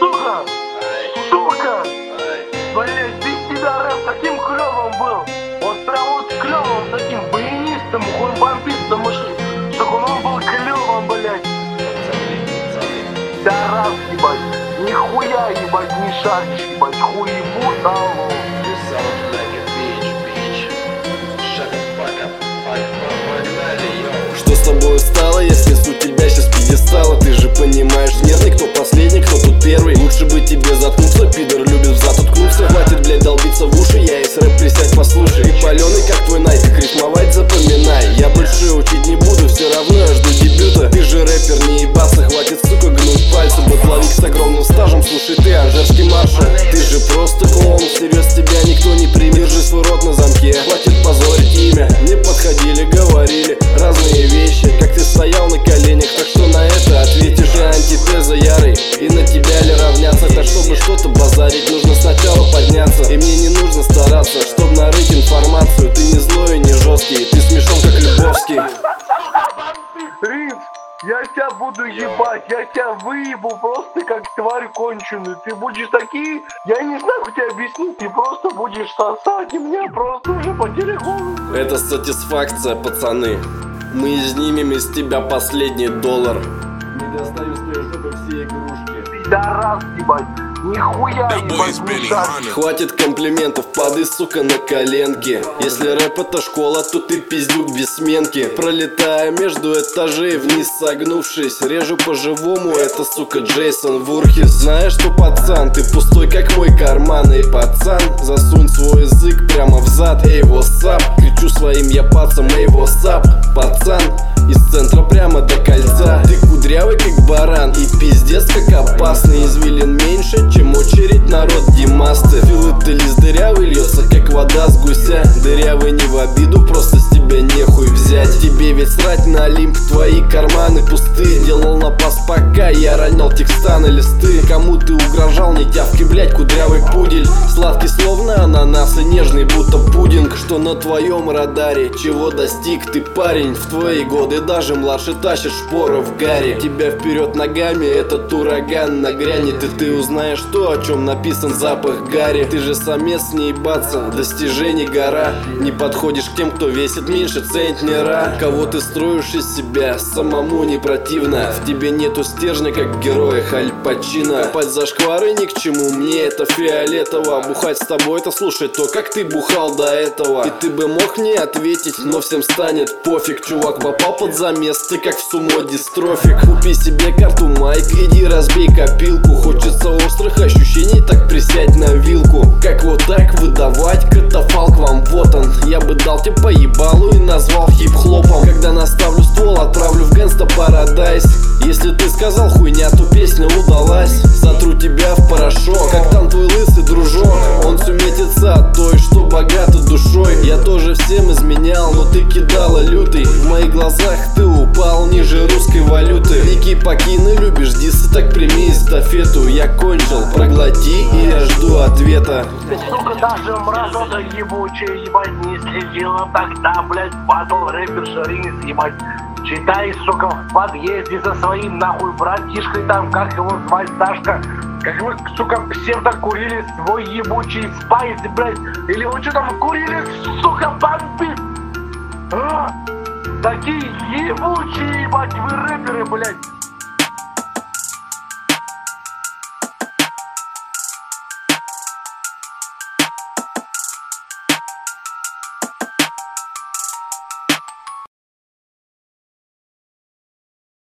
Сука! Сука! Блять, без тебя рэп таким клевым был. Вот клевым таким баянистом, хуй-бомбистом, чтобы он был клевым, блять. Да раз, ебать. Нихуя, ебать, не шаришь, ебать, хуй ебут, тобой стало, если суть тебя сейчас пьедестала. Ты же понимаешь, нет никто последний, кто тут первый. Лучше бы тебе заткнуться, пидор любит в зад уткнуться Хватит, блядь, долбиться в уши, я из рэп присядь послушай. Ты паленый, как твой найтик, рифмовать запоминай. Я больше учить не буду, все равно я жду дебюта. Ты же рэпер, не ебаться, хватит, сука, гнуть пальцы. Батловик с огромным стажем, слушай ты, анжерский маршал. Ты же просто клоун, всерьез тебя никто не примет. Держи свой рот на замке, хватит позорить имя. Не подходили, говорили разные буду ебать, я тебя выебу просто как тварь конченую. Ты будешь такие, я не знаю, как тебе объяснить, ты просто будешь сосать, и мне просто уже потеря голову. Это сатисфакция, пацаны. Мы изнимем из тебя последний доллар. Не достаю с твоей жопы все игрушки. Раз, ебать, нихуя, ебать. Хватит комплиментов, падай, сука, на коленки Если рэп это школа, то ты пиздюк без сменки. Пролетая между этажей, вниз согнувшись Режу по-живому, это, сука, Джейсон Вурхис. Знаешь что, пацан, ты пустой, как мой карман. Эй, пацан, засунь свой язык прямо в зад Эй, вассап, кричу своим я пацам Эй, вассап, пацан, народ Димасты Филателист дырявый льется, как вода с гуся. Дырявый не в обиду, просто с тебя нехуй взять. Тебе ведь срать на Олимп, твои карманы пусты Делал на пас пока я ронял текста на листы. Кому ты угрожал, не тявки, блять, кудрявый пудель. Сладкий словно ананас и нежный, будто пудинг Что на твоем радаре, чего достиг ты парень В твои годы? Даже младше тащишь шпоры в гаре. Тебя вперед ногами этот ураган нагрянет И ты узнаешь то, о чем написан запах гари Ты же самец не ебаться, достижений гора. Не подходишь к тем, кто весит меньше центнера. Кого ты строишь из себя, самому не противно. В тебе нету стержня, как героя Халь Пачино. За шквары ни к чему, мне это фиолетово. Бухать с тобой это слушать то, как ты бухал до этого? И ты бы мог мне ответить, но всем станет пофиг. Чувак попал под замес, ты как в сумо дистрофик. Купи себе карту Майк, иди разбей копилку. Хочется острых ощущений, так присядь на вилку. Как вот так выдавать катафалк вам? Вот он Я бы дал тебе по ебалу и назвал хип-хлопом. Когда наставлю ствол, отправлю в Гэнста Парадайз Если ты сказал хуйня, то песня удалась. Сотру ты кидала лютый В моих глазах ты упал ниже русской валюты Ники покины, любишь дисы, так прими эстафету Я кончил, проглоти и я жду ответа сука, даже мразота ебучая, ебать, не следила тогда, блядь, батл рэпер Шаринс, ебать. Читай, сука, в подъезде за своим, нахуй, братишкой там, как его звать, Сашка. Как вы, сука, псевдо курили свой ебучий спайс, блядь. Или вы что там курили, сука, бомбит? Такие ебучие, ебать, вы рэперы, блядь.